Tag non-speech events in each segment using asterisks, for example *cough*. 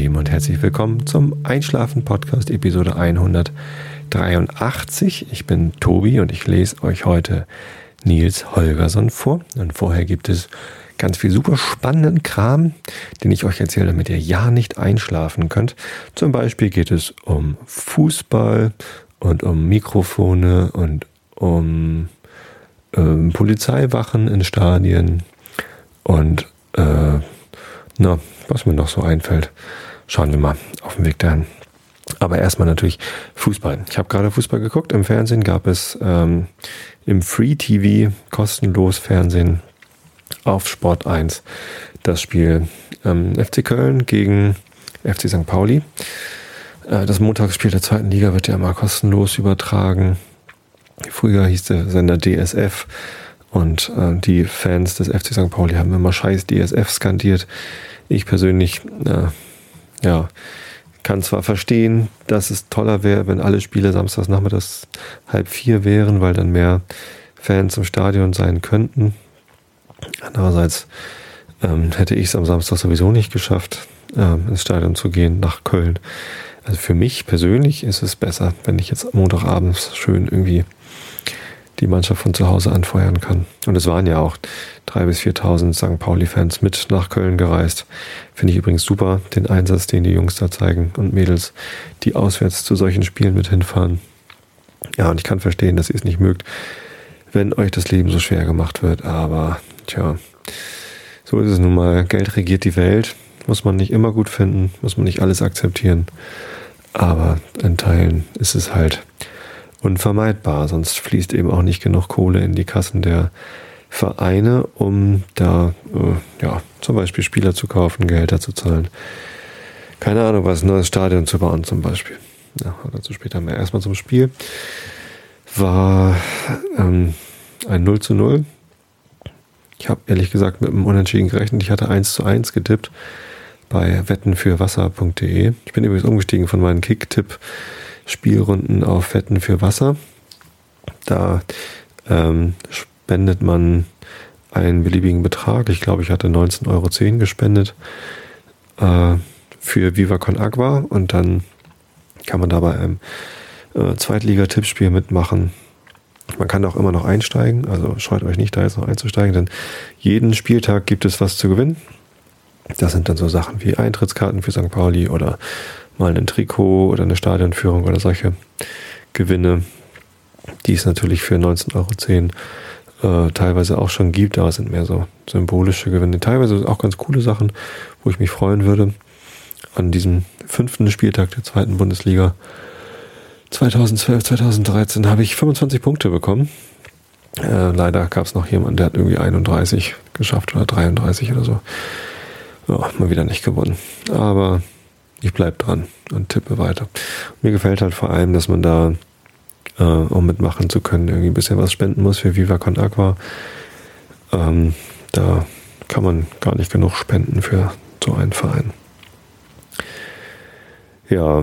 Lieben, und herzlich willkommen zum Einschlafen-Podcast, Episode 183. Ich bin Tobi und ich lese euch heute Nils Holgersson vor. Und vorher gibt es ganz viel super spannenden Kram, den ich euch erzähle, damit ihr ja nicht einschlafen könnt. Zum Beispiel geht es um Fußball und um Mikrofone und um ähm, Polizeiwachen in Stadien und äh, na, was mir noch so einfällt. Schauen wir mal auf dem Weg dahin. Aber erstmal natürlich Fußball. Ich habe gerade Fußball geguckt. Im Fernsehen gab es ähm, im Free TV kostenlos Fernsehen auf Sport 1 das Spiel ähm, FC Köln gegen FC St. Pauli. Äh, das Montagsspiel der zweiten Liga wird ja immer kostenlos übertragen. Früher hieß der Sender DSF und äh, die Fans des FC St. Pauli haben immer scheiß DSF skandiert. Ich persönlich, äh, ja, kann zwar verstehen, dass es toller wäre, wenn alle Spiele samstags nachmittags halb vier wären, weil dann mehr Fans im Stadion sein könnten. Andererseits ähm, hätte ich es am Samstag sowieso nicht geschafft, ähm, ins Stadion zu gehen nach Köln. Also für mich persönlich ist es besser, wenn ich jetzt Montagabends schön irgendwie die Mannschaft von zu Hause anfeuern kann. Und es waren ja auch 3.000 bis 4.000 St. Pauli-Fans mit nach Köln gereist. Finde ich übrigens super, den Einsatz, den die Jungs da zeigen und Mädels, die auswärts zu solchen Spielen mit hinfahren. Ja, und ich kann verstehen, dass ihr es nicht mögt, wenn euch das Leben so schwer gemacht wird. Aber, tja, so ist es nun mal. Geld regiert die Welt. Muss man nicht immer gut finden, muss man nicht alles akzeptieren. Aber in Teilen ist es halt unvermeidbar, sonst fließt eben auch nicht genug Kohle in die Kassen der Vereine, um da äh, ja, zum Beispiel Spieler zu kaufen, Gehälter zu zahlen. Keine Ahnung, was ein neues Stadion zu bauen zum Beispiel. Ja, dazu später mehr. Erstmal zum Spiel. War ähm, ein 0 zu 0. Ich habe ehrlich gesagt mit einem Unentschieden gerechnet. Ich hatte 1 zu 1 getippt bei wettenfürwasser.de. Ich bin übrigens umgestiegen von meinen Kick-Tipp Spielrunden auf Wetten für Wasser. Da ähm, spendet man einen beliebigen Betrag. Ich glaube, ich hatte 19,10 Euro gespendet äh, für Viva Con Agua und dann kann man dabei einem äh, Zweitliga-Tippspiel mitmachen. Man kann auch immer noch einsteigen, also scheut euch nicht, da jetzt noch einzusteigen, denn jeden Spieltag gibt es was zu gewinnen. Das sind dann so Sachen wie Eintrittskarten für St. Pauli oder mal ein Trikot oder eine Stadionführung oder solche Gewinne, die es natürlich für 19,10 Euro äh, teilweise auch schon gibt, es sind mehr so symbolische Gewinne. Teilweise auch ganz coole Sachen, wo ich mich freuen würde. An diesem fünften Spieltag der zweiten Bundesliga 2012, 2013 habe ich 25 Punkte bekommen. Äh, leider gab es noch jemanden, der hat irgendwie 31 geschafft oder 33 oder so. Ja, mal wieder nicht gewonnen. Aber ich bleibe dran und tippe weiter. Mir gefällt halt vor allem, dass man da, äh, um mitmachen zu können, irgendwie ein bisschen was spenden muss für Viva Con Aqua. Ähm, da kann man gar nicht genug spenden für so einen Verein. Ja,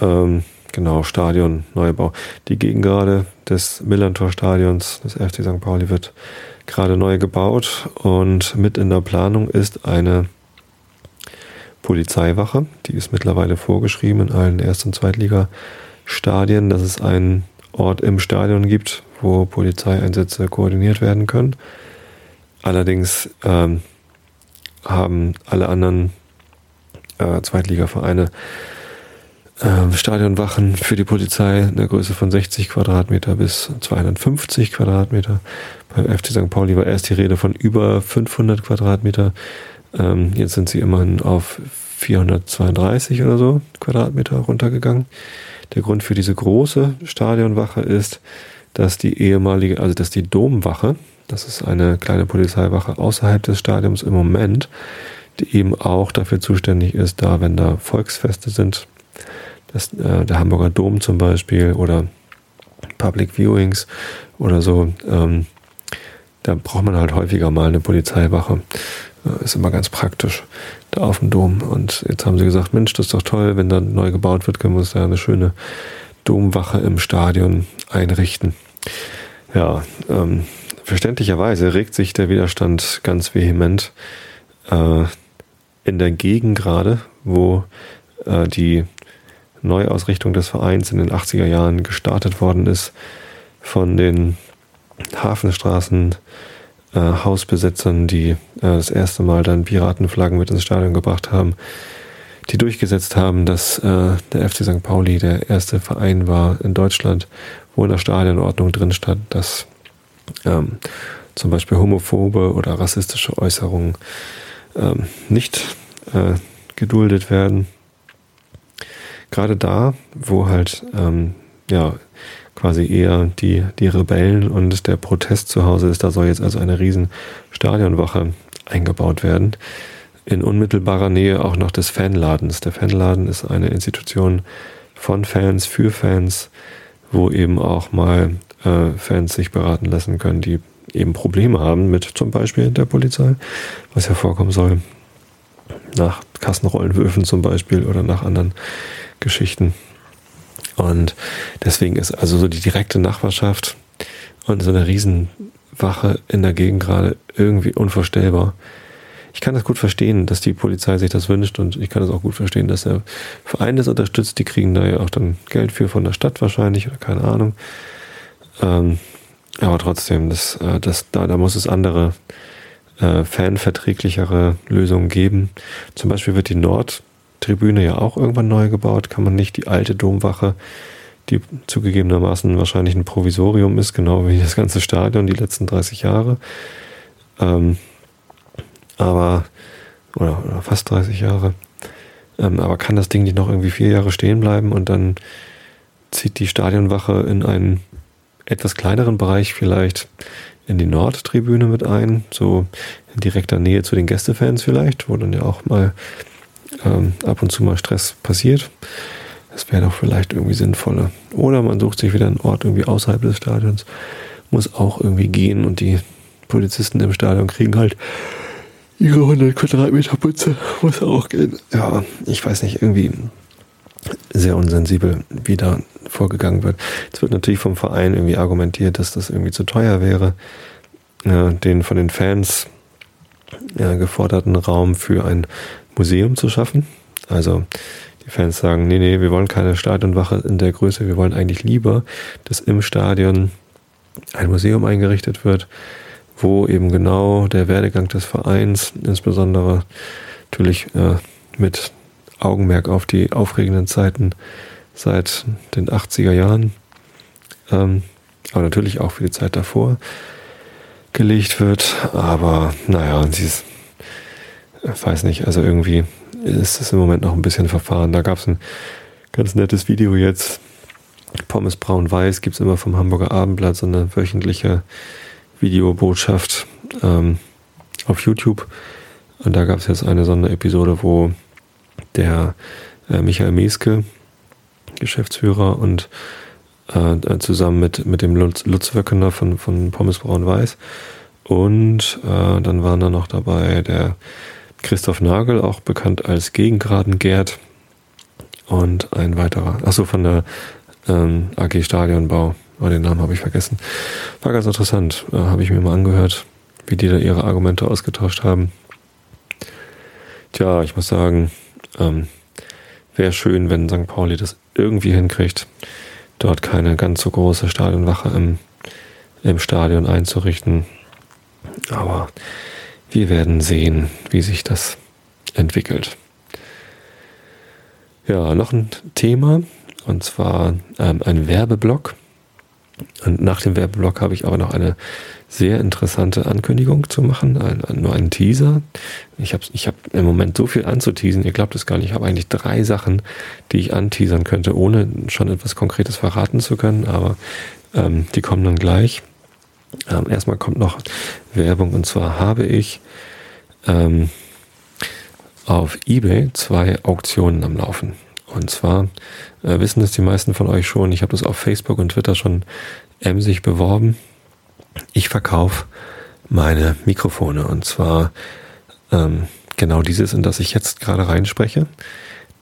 ähm, genau, Stadion, Neubau. Die Gegengrade des Millantor-Stadions des FC St. Pauli wird gerade neu gebaut und mit in der Planung ist eine Polizeiwache. Die ist mittlerweile vorgeschrieben in allen Erst- und Zweitliga-Stadien, dass es einen Ort im Stadion gibt, wo Polizeieinsätze koordiniert werden können. Allerdings ähm, haben alle anderen äh, Zweitligavereine äh, Stadionwachen für die Polizei eine Größe von 60 Quadratmeter bis 250 Quadratmeter. Beim FC St. Pauli war erst die Rede von über 500 Quadratmeter. Ähm, jetzt sind sie immerhin auf 432 oder so Quadratmeter runtergegangen. Der Grund für diese große Stadionwache ist, dass die ehemalige, also dass die Domwache, das ist eine kleine Polizeiwache außerhalb des Stadions im Moment, die eben auch dafür zuständig ist, da wenn da Volksfeste sind, das, äh, der Hamburger Dom zum Beispiel oder Public Viewings oder so, ähm, da braucht man halt häufiger mal eine Polizeiwache. Ist immer ganz praktisch da auf dem Dom. Und jetzt haben sie gesagt, Mensch, das ist doch toll, wenn da neu gebaut wird, können wir uns da eine schöne Domwache im Stadion einrichten. Ja, ähm, verständlicherweise regt sich der Widerstand ganz vehement. Äh, in der Gegend gerade, wo äh, die Neuausrichtung des Vereins in den 80er Jahren gestartet worden ist, von den Hafenstraßen äh, Hausbesitzern, die äh, das erste Mal dann Piratenflaggen mit ins Stadion gebracht haben, die durchgesetzt haben, dass äh, der FC St. Pauli der erste Verein war in Deutschland, wo in der Stadionordnung drin stand, dass ähm, zum Beispiel homophobe oder rassistische Äußerungen ähm, nicht äh, geduldet werden. Gerade da, wo halt ähm, ja quasi eher die, die Rebellen und der Protest zu Hause ist, da soll jetzt also eine riesen Stadionwache eingebaut werden. In unmittelbarer Nähe auch noch des Fanladens. Der Fanladen ist eine Institution von Fans für Fans, wo eben auch mal äh, Fans sich beraten lassen können, die eben Probleme haben mit zum Beispiel der Polizei, was ja vorkommen soll. Nach Kassenrollenwürfen zum Beispiel oder nach anderen Geschichten. Und deswegen ist also so die direkte Nachbarschaft und so eine Riesenwache in der Gegend gerade irgendwie unvorstellbar. Ich kann das gut verstehen, dass die Polizei sich das wünscht und ich kann das auch gut verstehen, dass der Verein das unterstützt. Die kriegen da ja auch dann Geld für von der Stadt wahrscheinlich oder keine Ahnung. Ähm, aber trotzdem, das, äh, das, da, da muss es andere äh, fanverträglichere Lösungen geben. Zum Beispiel wird die Nordtribüne ja auch irgendwann neu gebaut. Kann man nicht die alte Domwache, die zugegebenermaßen wahrscheinlich ein Provisorium ist, genau wie das ganze Stadion die letzten 30 Jahre. Ähm, aber, oder, oder fast 30 Jahre. Ähm, aber kann das Ding nicht noch irgendwie vier Jahre stehen bleiben und dann zieht die Stadionwache in einen etwas kleineren Bereich vielleicht in die Nordtribüne mit ein, so in direkter Nähe zu den Gästefans vielleicht, wo dann ja auch mal ähm, ab und zu mal Stress passiert. Das wäre doch vielleicht irgendwie sinnvoller. Oder man sucht sich wieder einen Ort irgendwie außerhalb des Stadions. Muss auch irgendwie gehen und die Polizisten im Stadion kriegen halt ihre 100 Quadratmeter Putze. *laughs* Muss auch gehen. Ja, ich weiß nicht, irgendwie sehr unsensibel, wie da vorgegangen wird. Es wird natürlich vom Verein irgendwie argumentiert, dass das irgendwie zu teuer wäre, äh, den von den Fans äh, geforderten Raum für ein Museum zu schaffen. Also die Fans sagen, nee, nee, wir wollen keine Stadionwache in der Größe, wir wollen eigentlich lieber, dass im Stadion ein Museum eingerichtet wird, wo eben genau der Werdegang des Vereins, insbesondere natürlich äh, mit Augenmerk auf die aufregenden Zeiten seit den 80er Jahren, ähm, aber natürlich auch für die Zeit davor gelegt wird. Aber naja, dieses, ich weiß nicht, also irgendwie ist es im Moment noch ein bisschen verfahren. Da gab es ein ganz nettes Video jetzt. Pommes Braun-Weiß gibt es immer vom Hamburger Abendblatt, so eine wöchentliche Videobotschaft ähm, auf YouTube. Und da gab es jetzt eine Sonderepisode, wo der äh, Michael Meske, Geschäftsführer und äh, zusammen mit, mit dem Lutz, Lutz Wöckener von, von Pommes Braun Weiß. Und äh, dann waren da noch dabei der Christoph Nagel, auch bekannt als Gegengraden Gerd. Und ein weiterer, achso, von der ähm, AG Stadionbau. Oh, den Namen habe ich vergessen. War ganz interessant. Äh, habe ich mir mal angehört, wie die da ihre Argumente ausgetauscht haben. Tja, ich muss sagen, ähm, wäre schön, wenn St. Pauli das irgendwie hinkriegt, dort keine ganz so große Stadionwache im, im Stadion einzurichten. Aber wir werden sehen, wie sich das entwickelt. Ja, noch ein Thema, und zwar ähm, ein Werbeblock. Und nach dem Werbeblock habe ich aber noch eine sehr interessante Ankündigung zu machen, ein, ein, nur einen Teaser. Ich habe ich hab im Moment so viel anzuteasen, ihr glaubt es gar nicht. Ich habe eigentlich drei Sachen, die ich anteasern könnte, ohne schon etwas Konkretes verraten zu können, aber ähm, die kommen dann gleich. Ähm, erstmal kommt noch Werbung und zwar habe ich ähm, auf eBay zwei Auktionen am Laufen. Und zwar äh, wissen das die meisten von euch schon. Ich habe das auf Facebook und Twitter schon emsig beworben ich verkaufe meine Mikrofone und zwar ähm, genau dieses, in das ich jetzt gerade reinspreche.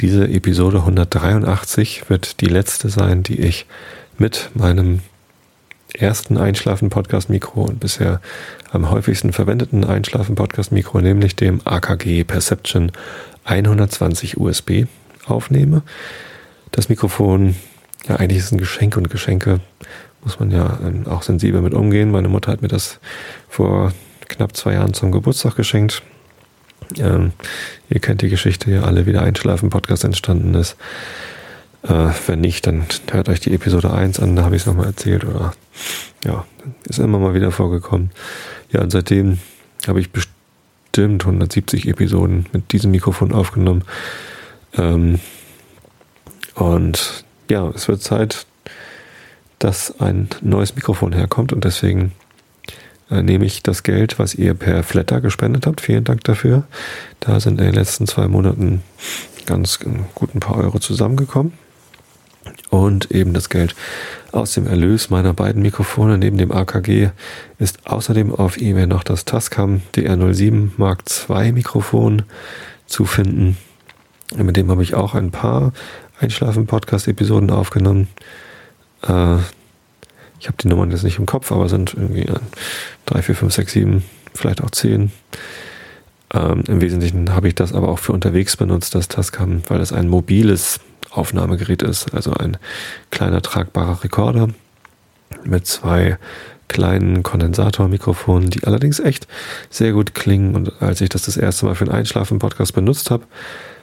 Diese Episode 183 wird die letzte sein, die ich mit meinem ersten Einschlafen-Podcast-Mikro und bisher am häufigsten verwendeten Einschlafen-Podcast-Mikro, nämlich dem AKG Perception 120 USB aufnehme. Das Mikrofon, ja, eigentlich ist ein Geschenk und Geschenke muss man ja ähm, auch sensibel mit umgehen. Meine Mutter hat mir das vor knapp zwei Jahren zum Geburtstag geschenkt. Ähm, ihr kennt die Geschichte ja alle, wie der Einschlafen-Podcast entstanden ist. Äh, wenn nicht, dann hört euch die Episode 1 an, da habe ich es nochmal erzählt. Oder ja, ist immer mal wieder vorgekommen. Ja, und seitdem habe ich bestimmt 170 Episoden mit diesem Mikrofon aufgenommen. Ähm, und ja, es wird Zeit, dass ein neues Mikrofon herkommt und deswegen äh, nehme ich das Geld, was ihr per Flatter gespendet habt. Vielen Dank dafür. Da sind in den letzten zwei Monaten ganz gut ein paar Euro zusammengekommen. Und eben das Geld aus dem Erlös meiner beiden Mikrofone neben dem AKG ist außerdem auf eBay noch das Tascam DR07 Mark II Mikrofon zu finden. Mit dem habe ich auch ein paar Einschlafen-Podcast-Episoden aufgenommen. Äh, ich habe die Nummern jetzt nicht im Kopf, aber sind irgendwie 3, 4, 5, 6, 7, vielleicht auch 10. Ähm, Im Wesentlichen habe ich das aber auch für unterwegs benutzt, das Tascam, weil es ein mobiles Aufnahmegerät ist, also ein kleiner tragbarer Rekorder mit zwei kleinen Kondensatormikrofonen, die allerdings echt sehr gut klingen. Und als ich das das erste Mal für einen Einschlafen-Podcast benutzt habe,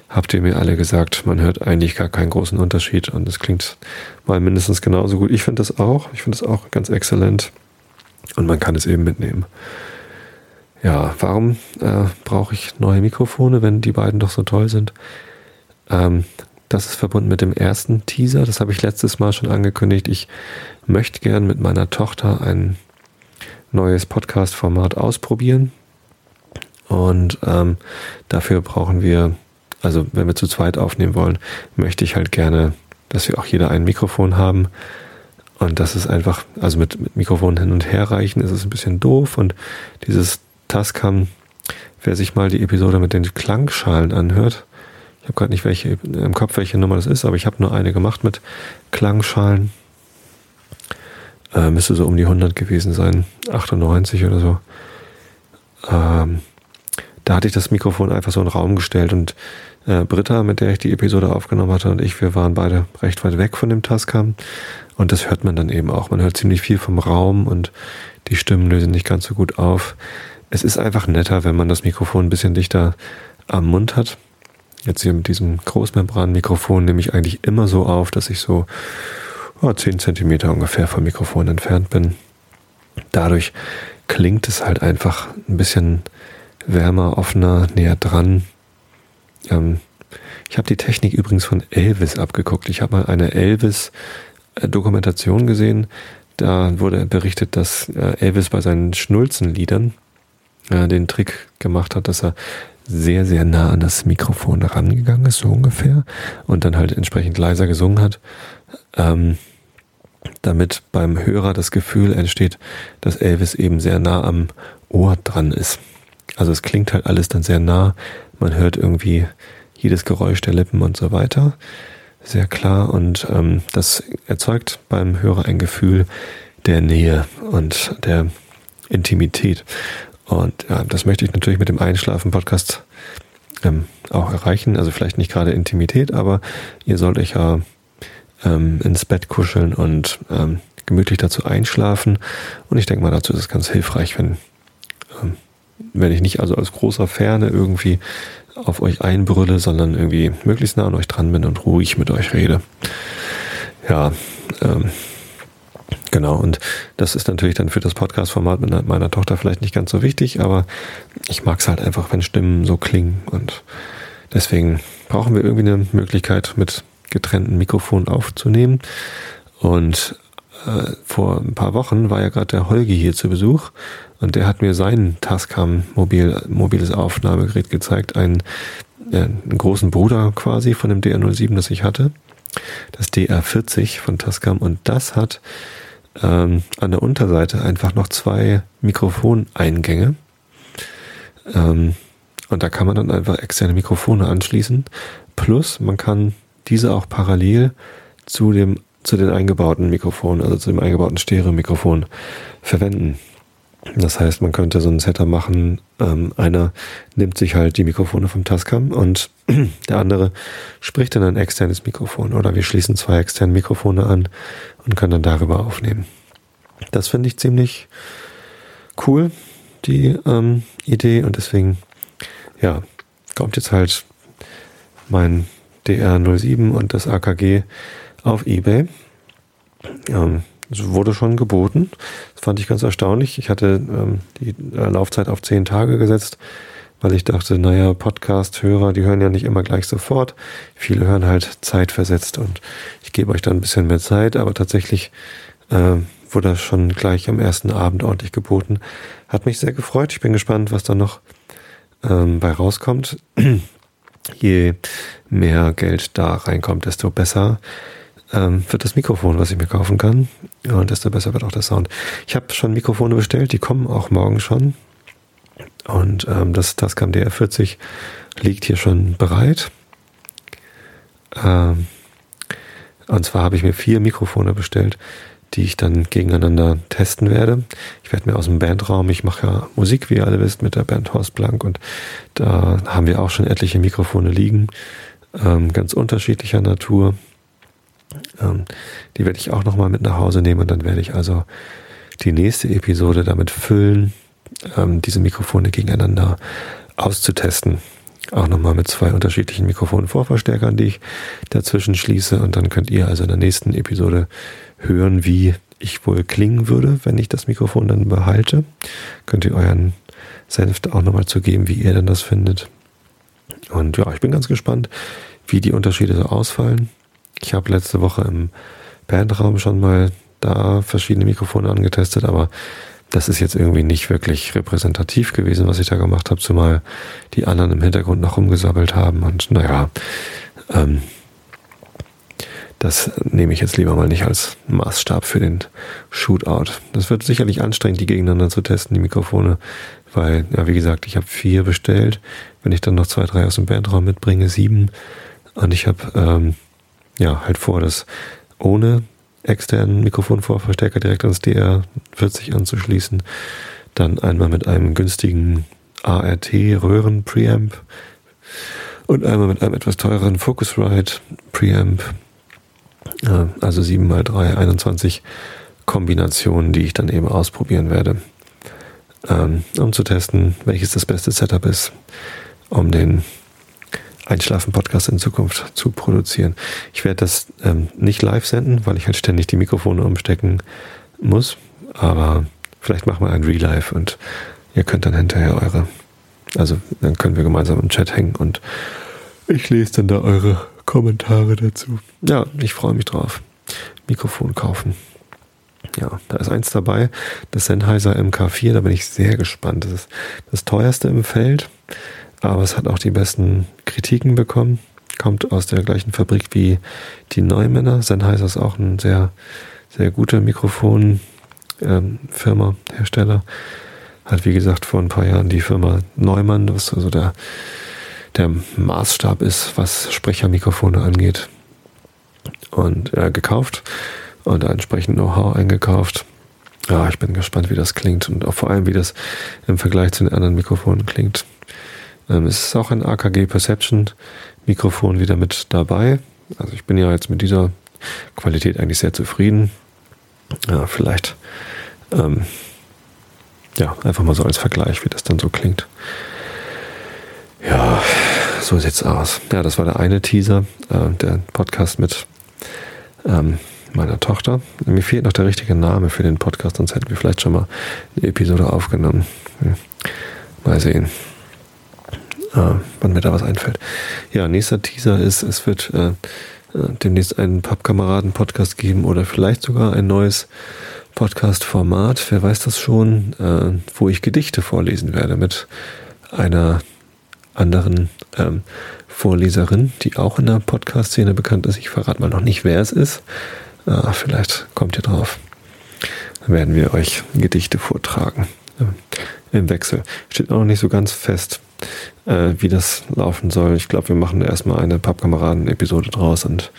habt ihr mir alle gesagt, man hört eigentlich gar keinen großen Unterschied und es klingt mal mindestens genauso gut. Ich finde das auch. Ich finde es auch ganz exzellent und man kann es eben mitnehmen. Ja, warum äh, brauche ich neue Mikrofone, wenn die beiden doch so toll sind? Ähm, das ist verbunden mit dem ersten Teaser. Das habe ich letztes Mal schon angekündigt. Ich möchte gern mit meiner Tochter ein neues Podcast-Format ausprobieren. Und ähm, dafür brauchen wir also wenn wir zu zweit aufnehmen wollen, möchte ich halt gerne, dass wir auch jeder ein Mikrofon haben. Und das ist einfach, also mit, mit Mikrofon hin und her reichen ist es ein bisschen doof. Und dieses Tascam, wer sich mal die Episode mit den Klangschalen anhört, ich habe gerade nicht welche im Kopf, welche Nummer das ist, aber ich habe nur eine gemacht mit Klangschalen. Äh, müsste so um die 100 gewesen sein, 98 oder so. Ähm, da hatte ich das Mikrofon einfach so in den Raum gestellt und äh, Britta, mit der ich die Episode aufgenommen hatte, und ich, wir waren beide recht weit weg von dem Tascam. Und das hört man dann eben auch. Man hört ziemlich viel vom Raum und die Stimmen lösen nicht ganz so gut auf. Es ist einfach netter, wenn man das Mikrofon ein bisschen dichter am Mund hat. Jetzt hier mit diesem Großmembran-Mikrofon nehme ich eigentlich immer so auf, dass ich so oh, 10 Zentimeter ungefähr vom Mikrofon entfernt bin. Dadurch klingt es halt einfach ein bisschen wärmer, offener, näher dran. Ähm, ich habe die Technik übrigens von Elvis abgeguckt. Ich habe mal eine Elvis-Dokumentation gesehen. Da wurde berichtet, dass äh, Elvis bei seinen Schnulzenliedern äh, den Trick gemacht hat, dass er sehr, sehr nah an das Mikrofon rangegangen ist, so ungefähr, und dann halt entsprechend leiser gesungen hat, ähm, damit beim Hörer das Gefühl entsteht, dass Elvis eben sehr nah am Ohr dran ist. Also es klingt halt alles dann sehr nah. Man hört irgendwie jedes Geräusch der Lippen und so weiter. Sehr klar. Und ähm, das erzeugt beim Hörer ein Gefühl der Nähe und der Intimität. Und ja, das möchte ich natürlich mit dem Einschlafen-Podcast ähm, auch erreichen. Also vielleicht nicht gerade Intimität, aber ihr sollt euch ja ähm, ins Bett kuscheln und ähm, gemütlich dazu einschlafen. Und ich denke mal, dazu ist es ganz hilfreich, wenn ähm, wenn ich nicht also als großer Ferne irgendwie auf euch einbrülle, sondern irgendwie möglichst nah an euch dran bin und ruhig mit euch rede. Ja, ähm, genau. Und das ist natürlich dann für das Podcast-Format mit meiner Tochter vielleicht nicht ganz so wichtig, aber ich mag es halt einfach, wenn Stimmen so klingen. Und deswegen brauchen wir irgendwie eine Möglichkeit, mit getrennten Mikrofonen aufzunehmen. Und äh, vor ein paar Wochen war ja gerade der Holgi hier zu Besuch und der hat mir sein Tascam mobil, mobiles Aufnahmegerät gezeigt, einen, äh, einen großen Bruder quasi von dem DR07, das ich hatte, das DR40 von Tascam und das hat ähm, an der Unterseite einfach noch zwei Mikrofoneingänge. Ähm, und da kann man dann einfach externe Mikrofone anschließen. Plus man kann diese auch parallel zu dem zu den eingebauten Mikrofonen, also zu dem eingebauten Stereo-Mikrofon verwenden. Das heißt, man könnte so ein Setup machen, ähm, einer nimmt sich halt die Mikrofone vom Tascam und *clears throat* der andere spricht in ein externes Mikrofon oder wir schließen zwei externe Mikrofone an und können dann darüber aufnehmen. Das finde ich ziemlich cool, die ähm, Idee und deswegen, ja, kommt jetzt halt mein DR07 und das AKG auf Ebay. Ähm, wurde schon geboten. Das fand ich ganz erstaunlich. Ich hatte ähm, die äh, Laufzeit auf zehn Tage gesetzt, weil ich dachte, naja, Podcast-Hörer, die hören ja nicht immer gleich sofort. Viele hören halt zeitversetzt und ich gebe euch dann ein bisschen mehr Zeit, aber tatsächlich äh, wurde das schon gleich am ersten Abend ordentlich geboten. Hat mich sehr gefreut. Ich bin gespannt, was da noch ähm, bei rauskommt. *clears throat* Je mehr Geld da reinkommt, desto besser ähm, wird das Mikrofon, was ich mir kaufen kann. Und desto besser wird auch der Sound. Ich habe schon Mikrofone bestellt, die kommen auch morgen schon. Und ähm, das Tascam DR40 liegt hier schon bereit. Ähm, und zwar habe ich mir vier Mikrofone bestellt, die ich dann gegeneinander testen werde. Ich werde mir aus dem Bandraum, ich mache ja Musik, wie ihr alle wisst, mit der Band Horst Blank und da haben wir auch schon etliche Mikrofone liegen, ähm, ganz unterschiedlicher Natur. Ähm, die werde ich auch nochmal mit nach Hause nehmen und dann werde ich also die nächste Episode damit füllen, ähm, diese Mikrofone gegeneinander auszutesten. Auch nochmal mit zwei unterschiedlichen Mikrofonvorverstärkern, die ich dazwischen schließe. Und dann könnt ihr also in der nächsten Episode hören, wie ich wohl klingen würde, wenn ich das Mikrofon dann behalte. Könnt ihr euren Senf auch nochmal zu geben, wie ihr denn das findet. Und ja, ich bin ganz gespannt, wie die Unterschiede so ausfallen. Ich habe letzte Woche im Bandraum schon mal da verschiedene Mikrofone angetestet, aber das ist jetzt irgendwie nicht wirklich repräsentativ gewesen, was ich da gemacht habe, zumal die anderen im Hintergrund noch rumgesabbelt haben. Und naja, ähm, das nehme ich jetzt lieber mal nicht als Maßstab für den Shootout. Das wird sicherlich anstrengend, die gegeneinander zu testen, die Mikrofone, weil, ja, wie gesagt, ich habe vier bestellt. Wenn ich dann noch zwei, drei aus dem Bandraum mitbringe, sieben. Und ich habe ähm, ja, halt vor, das ohne externen Mikrofonvorverstärker direkt ans DR40 anzuschließen. Dann einmal mit einem günstigen ART-Röhren-Preamp und einmal mit einem etwas teureren Focusrite Preamp. Also 7x3, 21 Kombinationen, die ich dann eben ausprobieren werde, ähm, um zu testen, welches das beste Setup ist, um den Einschlafen-Podcast in Zukunft zu produzieren. Ich werde das ähm, nicht live senden, weil ich halt ständig die Mikrofone umstecken muss. Aber vielleicht machen wir ein Relive und ihr könnt dann hinterher eure, also dann können wir gemeinsam im Chat hängen und ich lese dann da eure Kommentare dazu. Ja, ich freue mich drauf. Mikrofon kaufen. Ja, da ist eins dabei, das Sennheiser MK4, da bin ich sehr gespannt. Das ist das teuerste im Feld aber es hat auch die besten Kritiken bekommen. Kommt aus der gleichen Fabrik wie die Neumänner. Sennheiser ist auch ein sehr, sehr guter Mikrofonfirma, ähm, Hersteller. Hat wie gesagt vor ein paar Jahren die Firma Neumann, was also der, der Maßstab ist, was Sprechermikrofone angeht, und äh, gekauft und entsprechend Know-how eingekauft. Ja, ich bin gespannt, wie das klingt und auch vor allem, wie das im Vergleich zu den anderen Mikrofonen klingt. Ähm, es ist auch ein AKG Perception Mikrofon wieder mit dabei. Also ich bin ja jetzt mit dieser Qualität eigentlich sehr zufrieden. Ja, vielleicht ähm, ja, einfach mal so als Vergleich, wie das dann so klingt. Ja, so sieht's aus. Ja, das war der eine Teaser, äh, der Podcast mit ähm, meiner Tochter. Mir fehlt noch der richtige Name für den Podcast, sonst hätten wir vielleicht schon mal eine Episode aufgenommen. Hm. Mal sehen äh, wann mir da was einfällt. Ja, nächster Teaser ist, es wird äh, äh, demnächst einen Pappkameraden-Podcast geben oder vielleicht sogar ein neues Podcast-Format, wer weiß das schon, äh, wo ich Gedichte vorlesen werde mit einer anderen ähm, Vorleserin, die auch in der Podcast-Szene bekannt ist. Ich verrate mal noch nicht, wer es ist. Äh, vielleicht kommt ihr drauf. Dann werden wir euch Gedichte vortragen. Äh, Im Wechsel. Steht auch noch nicht so ganz fest äh, wie das laufen soll. Ich glaube, wir machen erstmal eine Pappkameraden-Episode draus und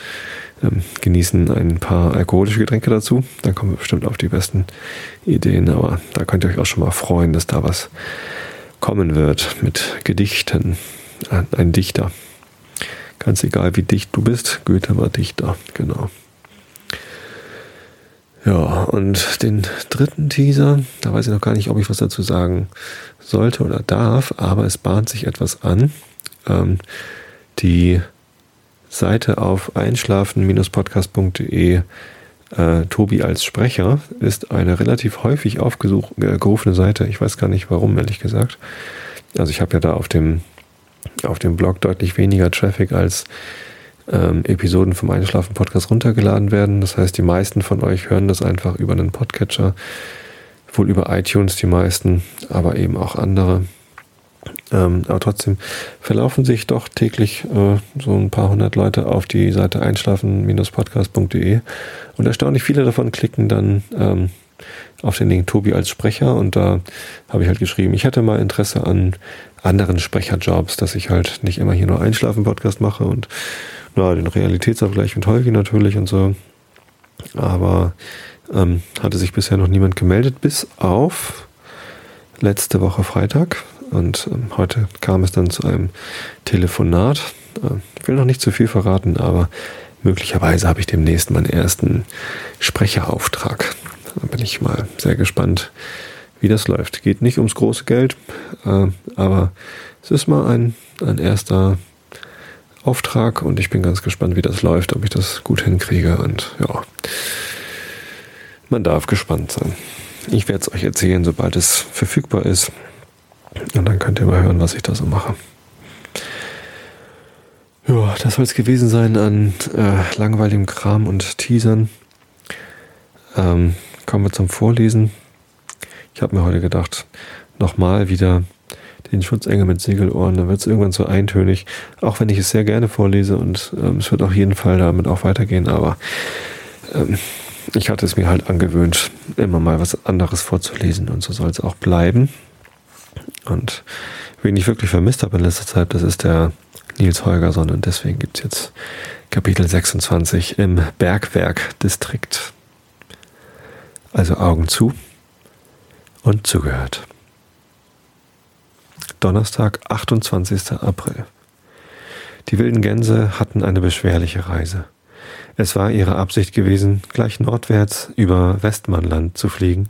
ähm, genießen ein paar alkoholische Getränke dazu. Dann kommen wir bestimmt auf die besten Ideen, aber da könnt ihr euch auch schon mal freuen, dass da was kommen wird mit Gedichten. Ein Dichter. Ganz egal, wie dicht du bist, Goethe war Dichter, genau. Ja, und den dritten Teaser, da weiß ich noch gar nicht, ob ich was dazu sagen sollte oder darf, aber es bahnt sich etwas an. Ähm, die Seite auf einschlafen-podcast.de äh, Tobi als Sprecher ist eine relativ häufig aufgerufene Seite. Ich weiß gar nicht warum, ehrlich gesagt. Also ich habe ja da auf dem, auf dem Blog deutlich weniger Traffic als ähm, Episoden vom Einschlafen-Podcast runtergeladen werden. Das heißt, die meisten von euch hören das einfach über einen Podcatcher, wohl über iTunes die meisten, aber eben auch andere. Ähm, aber trotzdem verlaufen sich doch täglich äh, so ein paar hundert Leute auf die Seite einschlafen-podcast.de und erstaunlich viele davon klicken dann ähm, auf den Link Tobi als Sprecher und da habe ich halt geschrieben, ich hätte mal Interesse an anderen Sprecherjobs, dass ich halt nicht immer hier nur Einschlafen-Podcast mache und na, den Realitätsabgleich mit Holgi natürlich und so. Aber ähm, hatte sich bisher noch niemand gemeldet, bis auf letzte Woche Freitag. Und ähm, heute kam es dann zu einem Telefonat. Äh, ich will noch nicht zu viel verraten, aber möglicherweise habe ich demnächst meinen ersten Sprecherauftrag. Da bin ich mal sehr gespannt, wie das läuft. Geht nicht ums große Geld, äh, aber es ist mal ein, ein erster Auftrag und ich bin ganz gespannt, wie das läuft, ob ich das gut hinkriege und ja, man darf gespannt sein. Ich werde es euch erzählen, sobald es verfügbar ist und dann könnt ihr mal hören, was ich da so mache. Ja, das soll es gewesen sein an äh, langweiligem Kram und Teasern. Ähm, kommen wir zum Vorlesen. Ich habe mir heute gedacht, nochmal wieder den Schutzengel mit Segelohren, dann wird es irgendwann so eintönig, auch wenn ich es sehr gerne vorlese und ähm, es wird auf jeden Fall damit auch weitergehen, aber ähm, ich hatte es mir halt angewöhnt, immer mal was anderes vorzulesen und so soll es auch bleiben. Und wen ich wirklich vermisst habe in letzter Zeit, das ist der Nils Holgersson und deswegen gibt es jetzt Kapitel 26 im Bergwerk-Distrikt. Also Augen zu und zugehört. Donnerstag, 28. April. Die wilden Gänse hatten eine beschwerliche Reise. Es war ihre Absicht gewesen, gleich nordwärts über Westmannland zu fliegen,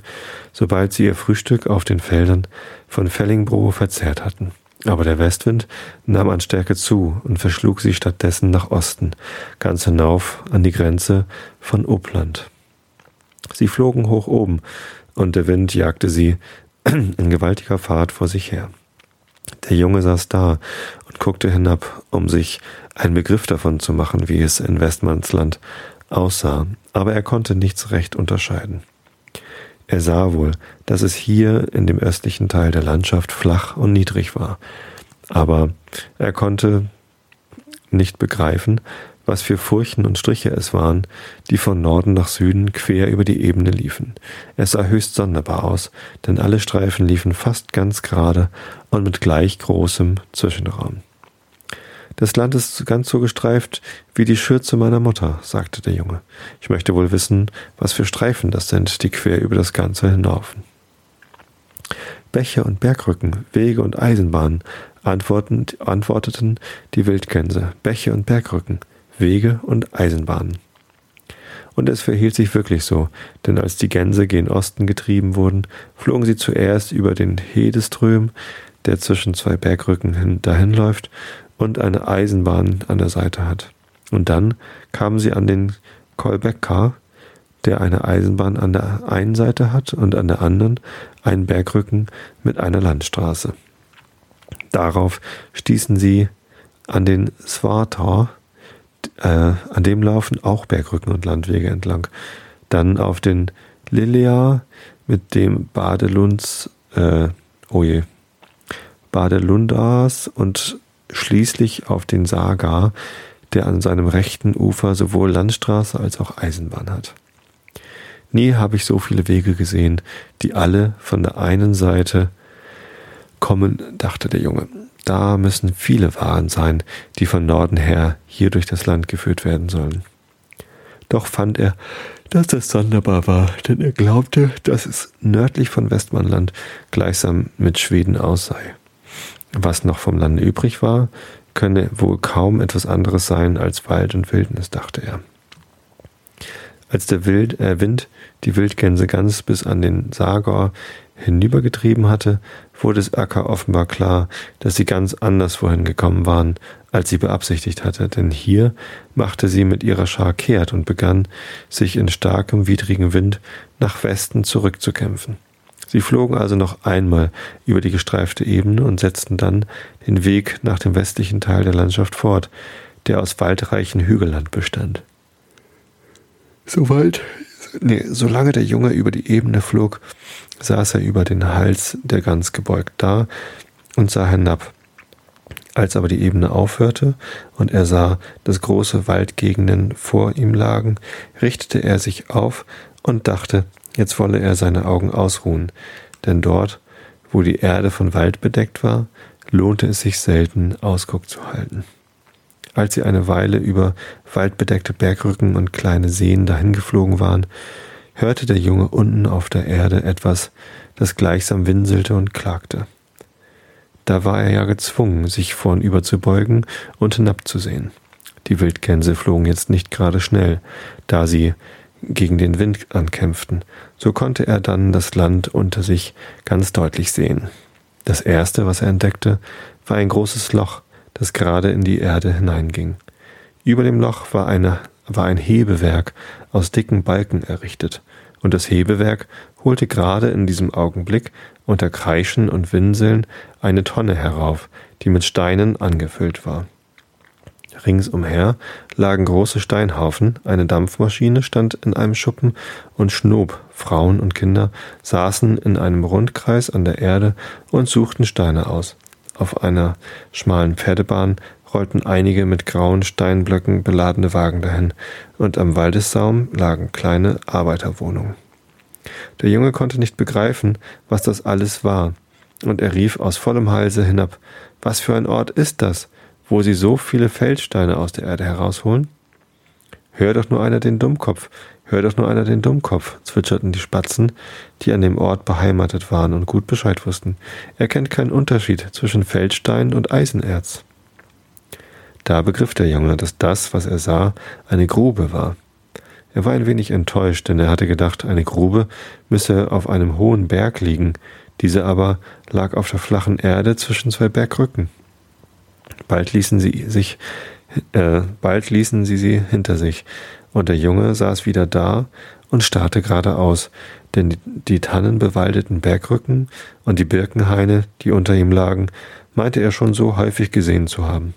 sobald sie ihr Frühstück auf den Feldern von Fellingbro verzehrt hatten. Aber der Westwind nahm an Stärke zu und verschlug sie stattdessen nach Osten, ganz hinauf an die Grenze von Uppland. Sie flogen hoch oben, und der Wind jagte sie *clears throat* in gewaltiger Fahrt vor sich her. Der Junge saß da und guckte hinab, um sich einen Begriff davon zu machen, wie es in Westmannsland aussah, aber er konnte nichts recht unterscheiden. Er sah wohl, dass es hier in dem östlichen Teil der Landschaft flach und niedrig war, aber er konnte nicht begreifen, was für Furchen und Striche es waren, die von Norden nach Süden quer über die Ebene liefen. Es sah höchst sonderbar aus, denn alle Streifen liefen fast ganz gerade und mit gleich großem Zwischenraum. Das Land ist ganz so gestreift wie die Schürze meiner Mutter, sagte der Junge. Ich möchte wohl wissen, was für Streifen das sind, die quer über das Ganze hinlaufen. Bäche und Bergrücken, Wege und Eisenbahnen, antworteten die Wildgänse, Bäche und Bergrücken, Wege und Eisenbahnen. Und es verhielt sich wirklich so, denn als die Gänse gen Osten getrieben wurden, flogen sie zuerst über den Hedeström, der zwischen zwei Bergrücken dahinläuft und eine Eisenbahn an der Seite hat. Und dann kamen sie an den Kolbekka, der eine Eisenbahn an der einen Seite hat und an der anderen einen Bergrücken mit einer Landstraße. Darauf stießen sie an den Svartar, äh, an dem laufen auch Bergrücken und Landwege entlang. Dann auf den Lilea mit dem Badelunds, äh, oh je, Badelundas und schließlich auf den Saga, der an seinem rechten Ufer sowohl Landstraße als auch Eisenbahn hat. Nie habe ich so viele Wege gesehen, die alle von der einen Seite kommen, dachte der Junge. Da müssen viele Waren sein, die von Norden her hier durch das Land geführt werden sollen. Doch fand er, dass das sonderbar war, denn er glaubte, dass es nördlich von Westmannland gleichsam mit Schweden aus sei. Was noch vom Lande übrig war, könne wohl kaum etwas anderes sein als Wald und Wildnis, dachte er. Als der Wild, äh, Wind die Wildgänse ganz bis an den Sagor hinübergetrieben hatte, wurde es Acker offenbar klar, dass sie ganz anders vorhin gekommen waren, als sie beabsichtigt hatte, denn hier machte sie mit ihrer Schar kehrt und begann, sich in starkem, widrigen Wind nach Westen zurückzukämpfen. Sie flogen also noch einmal über die gestreifte Ebene und setzten dann den Weg nach dem westlichen Teil der Landschaft fort, der aus waldreichen Hügelland bestand. Soweit, nee, solange der Junge über die Ebene flog, saß er über den Hals der Gans gebeugt da und sah hinab. Als aber die Ebene aufhörte und er sah, dass große Waldgegenden vor ihm lagen, richtete er sich auf und dachte, jetzt wolle er seine Augen ausruhen, denn dort, wo die Erde von Wald bedeckt war, lohnte es sich selten, Ausguck zu halten. Als sie eine Weile über waldbedeckte Bergrücken und kleine Seen dahingeflogen waren, hörte der Junge unten auf der Erde etwas, das gleichsam winselte und klagte. Da war er ja gezwungen, sich vornüber zu beugen und hinabzusehen. Die Wildgänse flogen jetzt nicht gerade schnell, da sie gegen den Wind ankämpften, so konnte er dann das Land unter sich ganz deutlich sehen. Das erste, was er entdeckte, war ein großes Loch, das gerade in die Erde hineinging. Über dem Loch war, eine, war ein Hebewerk aus dicken Balken errichtet, und das Hebewerk holte gerade in diesem Augenblick unter Kreischen und Winseln eine Tonne herauf, die mit Steinen angefüllt war. Ringsumher lagen große Steinhaufen, eine Dampfmaschine stand in einem Schuppen und Schnob, Frauen und Kinder, saßen in einem Rundkreis an der Erde und suchten Steine aus. Auf einer schmalen Pferdebahn rollten einige mit grauen Steinblöcken beladene Wagen dahin, und am Waldessaum lagen kleine Arbeiterwohnungen. Der Junge konnte nicht begreifen, was das alles war, und er rief aus vollem Halse hinab Was für ein Ort ist das, wo sie so viele Feldsteine aus der Erde herausholen? Hör doch nur einer den Dummkopf, hör doch nur einer den Dummkopf, zwitscherten die Spatzen, die an dem Ort beheimatet waren und gut Bescheid wussten. Er kennt keinen Unterschied zwischen Feldstein und Eisenerz. Da begriff der Junge, dass das, was er sah, eine Grube war. Er war ein wenig enttäuscht, denn er hatte gedacht, eine Grube müsse auf einem hohen Berg liegen, diese aber lag auf der flachen Erde zwischen zwei Bergrücken. Bald ließen sie sich, äh, bald ließen sie sie hinter sich, und der Junge saß wieder da und starrte geradeaus, denn die, tannenbewaldeten Bergrücken und die Birkenhaine, die unter ihm lagen, meinte er schon so häufig gesehen zu haben.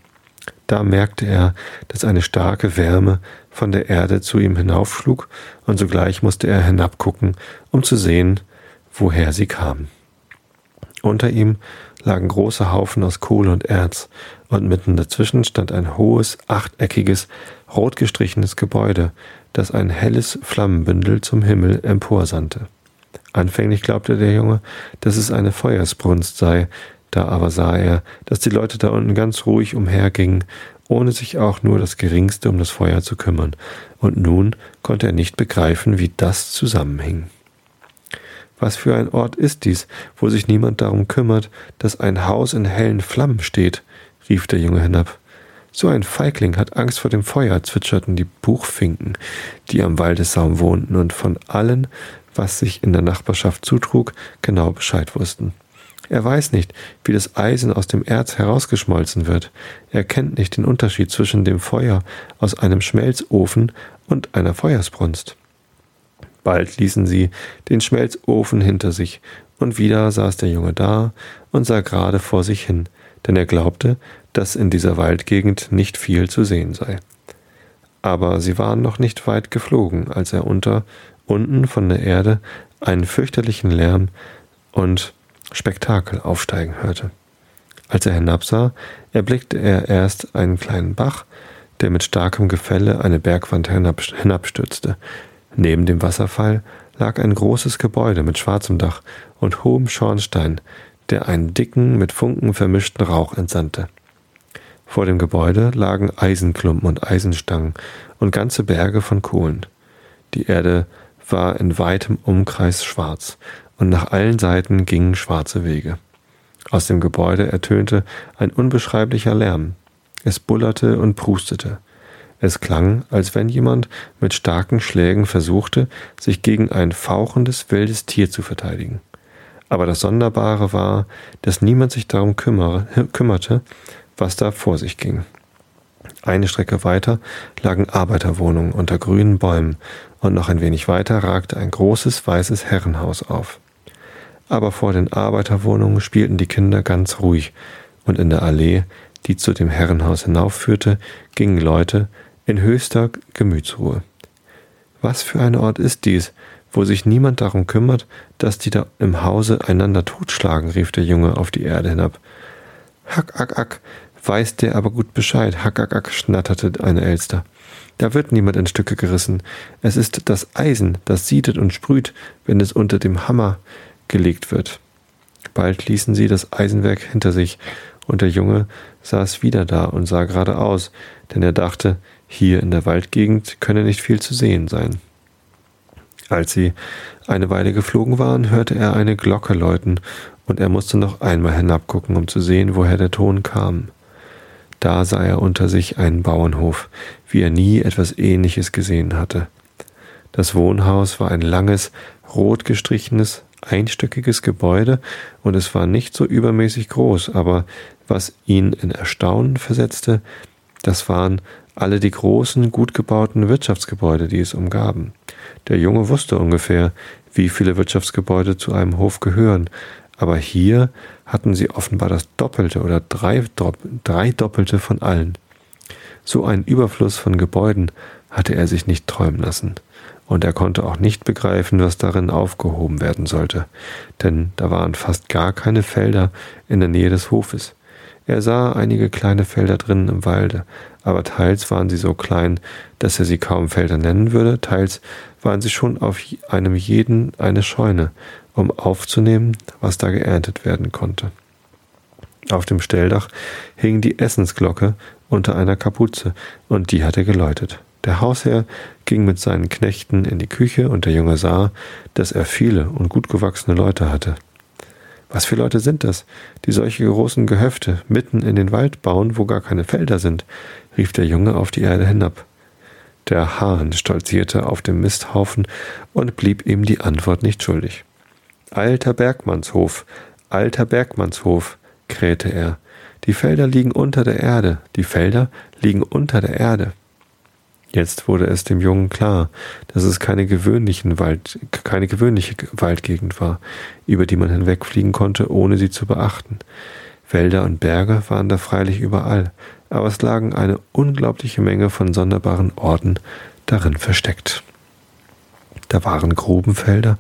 Da merkte er, dass eine starke Wärme von der Erde zu ihm hinaufschlug, und sogleich musste er hinabgucken, um zu sehen, woher sie kam. Unter ihm lagen große Haufen aus Kohle und Erz, und mitten dazwischen stand ein hohes, achteckiges, rot gestrichenes Gebäude, das ein helles Flammenbündel zum Himmel emporsandte. Anfänglich glaubte der Junge, dass es eine Feuersbrunst sei, da aber sah er, dass die Leute da unten ganz ruhig umhergingen, ohne sich auch nur das geringste um das Feuer zu kümmern, und nun konnte er nicht begreifen, wie das zusammenhing. Was für ein Ort ist dies, wo sich niemand darum kümmert, dass ein Haus in hellen Flammen steht? Rief der Junge hinab. So ein Feigling hat Angst vor dem Feuer, zwitscherten die Buchfinken, die am Waldessaum wohnten und von allen, was sich in der Nachbarschaft zutrug, genau Bescheid wussten. Er weiß nicht, wie das Eisen aus dem Erz herausgeschmolzen wird. Er kennt nicht den Unterschied zwischen dem Feuer aus einem Schmelzofen und einer Feuersbrunst. Bald ließen sie den Schmelzofen hinter sich, und wieder saß der Junge da und sah gerade vor sich hin, denn er glaubte, dass in dieser Waldgegend nicht viel zu sehen sei. Aber sie waren noch nicht weit geflogen, als er unter unten von der Erde einen fürchterlichen Lärm und Spektakel aufsteigen hörte. Als er hinabsah, erblickte er erst einen kleinen Bach, der mit starkem Gefälle eine Bergwand hinabstürzte. Neben dem Wasserfall lag ein großes Gebäude mit schwarzem Dach und hohem Schornstein, der einen dicken, mit Funken vermischten Rauch entsandte. Vor dem Gebäude lagen Eisenklumpen und Eisenstangen und ganze Berge von Kohlen. Die Erde war in weitem Umkreis schwarz, und nach allen Seiten gingen schwarze Wege. Aus dem Gebäude ertönte ein unbeschreiblicher Lärm. Es bullerte und prustete. Es klang, als wenn jemand mit starken Schlägen versuchte, sich gegen ein fauchendes wildes Tier zu verteidigen. Aber das Sonderbare war, dass niemand sich darum *laughs* kümmerte, was da vor sich ging. Eine Strecke weiter lagen Arbeiterwohnungen unter grünen Bäumen und noch ein wenig weiter ragte ein großes weißes Herrenhaus auf. Aber vor den Arbeiterwohnungen spielten die Kinder ganz ruhig, und in der Allee, die zu dem Herrenhaus hinaufführte, gingen Leute in höchster Gemütsruhe. Was für ein Ort ist dies, wo sich niemand darum kümmert, dass die da im Hause einander totschlagen, rief der Junge auf die Erde hinab. Hack, ack, ack, weiß der aber gut Bescheid, hack, ack, ack, schnatterte eine Elster. Da wird niemand in Stücke gerissen. Es ist das Eisen, das siedet und sprüht, wenn es unter dem Hammer gelegt wird. Bald ließen sie das Eisenwerk hinter sich, und der Junge saß wieder da und sah geradeaus, denn er dachte, hier in der Waldgegend könne nicht viel zu sehen sein. Als sie eine Weile geflogen waren, hörte er eine Glocke läuten, und er musste noch einmal hinabgucken, um zu sehen, woher der Ton kam. Da sah er unter sich einen Bauernhof, wie er nie etwas ähnliches gesehen hatte. Das Wohnhaus war ein langes, rot gestrichenes, einstöckiges Gebäude, und es war nicht so übermäßig groß, aber was ihn in Erstaunen versetzte, das waren alle die großen, gut gebauten Wirtschaftsgebäude, die es umgaben. Der Junge wusste ungefähr, wie viele Wirtschaftsgebäude zu einem Hof gehören, aber hier hatten sie offenbar das Doppelte oder drei, drei Doppelte von allen. So einen Überfluss von Gebäuden hatte er sich nicht träumen lassen und er konnte auch nicht begreifen, was darin aufgehoben werden sollte, denn da waren fast gar keine Felder in der Nähe des Hofes. Er sah einige kleine Felder drinnen im Walde, aber teils waren sie so klein, dass er sie kaum Felder nennen würde, teils waren sie schon auf einem jeden eine Scheune, um aufzunehmen, was da geerntet werden konnte. Auf dem Stelldach hing die Essensglocke unter einer Kapuze, und die hatte geläutet. Der Hausherr ging mit seinen Knechten in die Küche, und der Junge sah, dass er viele und gut gewachsene Leute hatte. Was für Leute sind das, die solche großen Gehöfte mitten in den Wald bauen, wo gar keine Felder sind? rief der Junge auf die Erde hinab. Der Hahn stolzierte auf dem Misthaufen und blieb ihm die Antwort nicht schuldig. Alter Bergmannshof, alter Bergmannshof, krähte er. Die Felder liegen unter der Erde, die Felder liegen unter der Erde. Jetzt wurde es dem Jungen klar, dass es keine, gewöhnlichen Wald, keine gewöhnliche Waldgegend war, über die man hinwegfliegen konnte, ohne sie zu beachten. Wälder und Berge waren da freilich überall, aber es lagen eine unglaubliche Menge von sonderbaren Orten darin versteckt. Da waren Grubenfelder,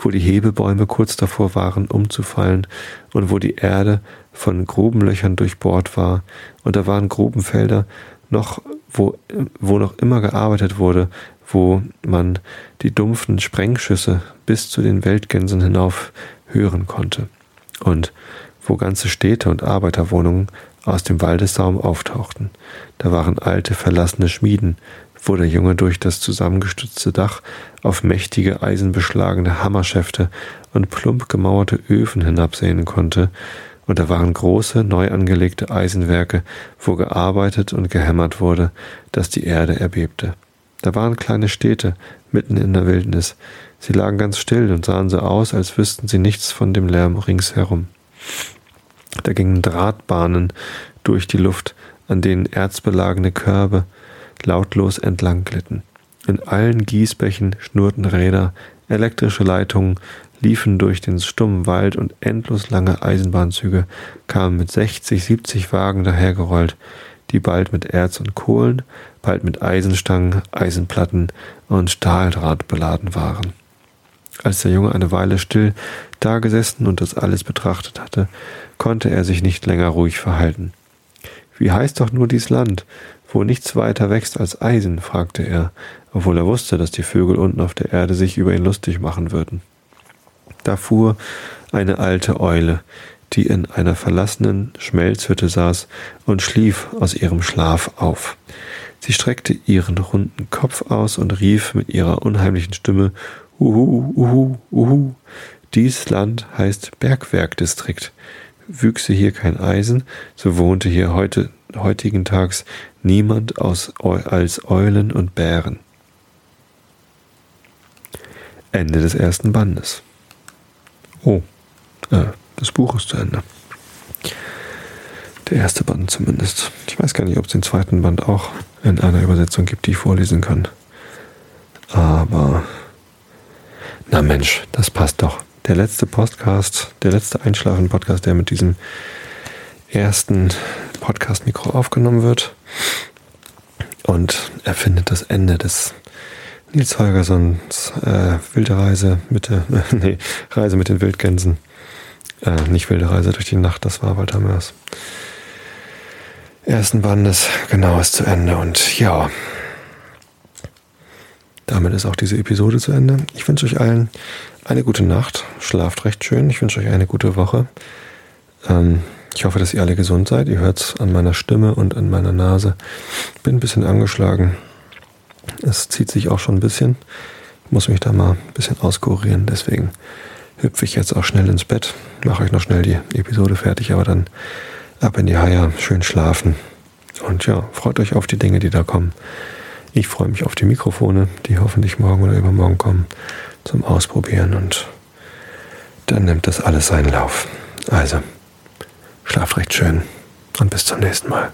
wo die Hebebäume kurz davor waren, umzufallen und wo die Erde von Grubenlöchern durchbohrt war, und da waren Grubenfelder noch wo, wo noch immer gearbeitet wurde, wo man die dumpfen Sprengschüsse bis zu den Weltgänsen hinauf hören konnte und wo ganze Städte und Arbeiterwohnungen aus dem Waldessaum auftauchten. Da waren alte, verlassene Schmieden, wo der Junge durch das zusammengestützte Dach auf mächtige, eisenbeschlagene Hammerschäfte und plump gemauerte Öfen hinabsehen konnte, und da waren große, neu angelegte Eisenwerke, wo gearbeitet und gehämmert wurde, dass die Erde erbebte. Da waren kleine Städte mitten in der Wildnis. Sie lagen ganz still und sahen so aus, als wüssten sie nichts von dem Lärm ringsherum. Da gingen Drahtbahnen durch die Luft, an denen erzbelagene Körbe lautlos entlang glitten. In allen Gießbächen schnurrten Räder, elektrische Leitungen liefen durch den stummen Wald und endlos lange Eisenbahnzüge kamen mit 60, 70 Wagen dahergerollt, die bald mit Erz und Kohlen, bald mit Eisenstangen, Eisenplatten und Stahldraht beladen waren. Als der Junge eine Weile still dagesessen und das alles betrachtet hatte, konnte er sich nicht länger ruhig verhalten. Wie heißt doch nur dies Land, wo nichts weiter wächst als Eisen? fragte er, obwohl er wusste, dass die Vögel unten auf der Erde sich über ihn lustig machen würden. Da fuhr eine alte Eule, die in einer verlassenen Schmelzhütte saß und schlief aus ihrem Schlaf auf. Sie streckte ihren runden Kopf aus und rief mit ihrer unheimlichen Stimme Uhu, uhu, uhu. Dies Land heißt Bergwerkdistrikt. Wüchse hier kein Eisen, so wohnte hier heute, heutigen Tags niemand aus, als Eulen und Bären. Ende des ersten Bandes. Oh, äh, das Buch ist zu Ende. Der erste Band zumindest. Ich weiß gar nicht, ob es den zweiten Band auch in einer Übersetzung gibt, die ich vorlesen kann. Aber, na Mensch, das passt doch. Der letzte Podcast, der letzte Einschlafen-Podcast, der mit diesem ersten Podcast-Mikro aufgenommen wird. Und er findet das Ende des Nils Holgerssons äh, wilde Reise mit der, *laughs* nee, Reise mit den Wildgänsen. Äh, nicht wilde Reise durch die Nacht, das war Walter Mörs. Ersten Bandes, genau, ist zu Ende. Und ja, damit ist auch diese Episode zu Ende. Ich wünsche euch allen eine gute Nacht. Schlaft recht schön. Ich wünsche euch eine gute Woche. Ähm, ich hoffe, dass ihr alle gesund seid. Ihr hört es an meiner Stimme und an meiner Nase. Bin ein bisschen angeschlagen. Es zieht sich auch schon ein bisschen. Ich muss mich da mal ein bisschen auskurieren. Deswegen hüpfe ich jetzt auch schnell ins Bett. Mache euch noch schnell die Episode fertig, aber dann ab in die Haie, schön schlafen. Und ja, freut euch auf die Dinge, die da kommen. Ich freue mich auf die Mikrofone, die hoffentlich morgen oder übermorgen kommen, zum Ausprobieren. Und dann nimmt das alles seinen Lauf. Also, schlaft recht schön und bis zum nächsten Mal.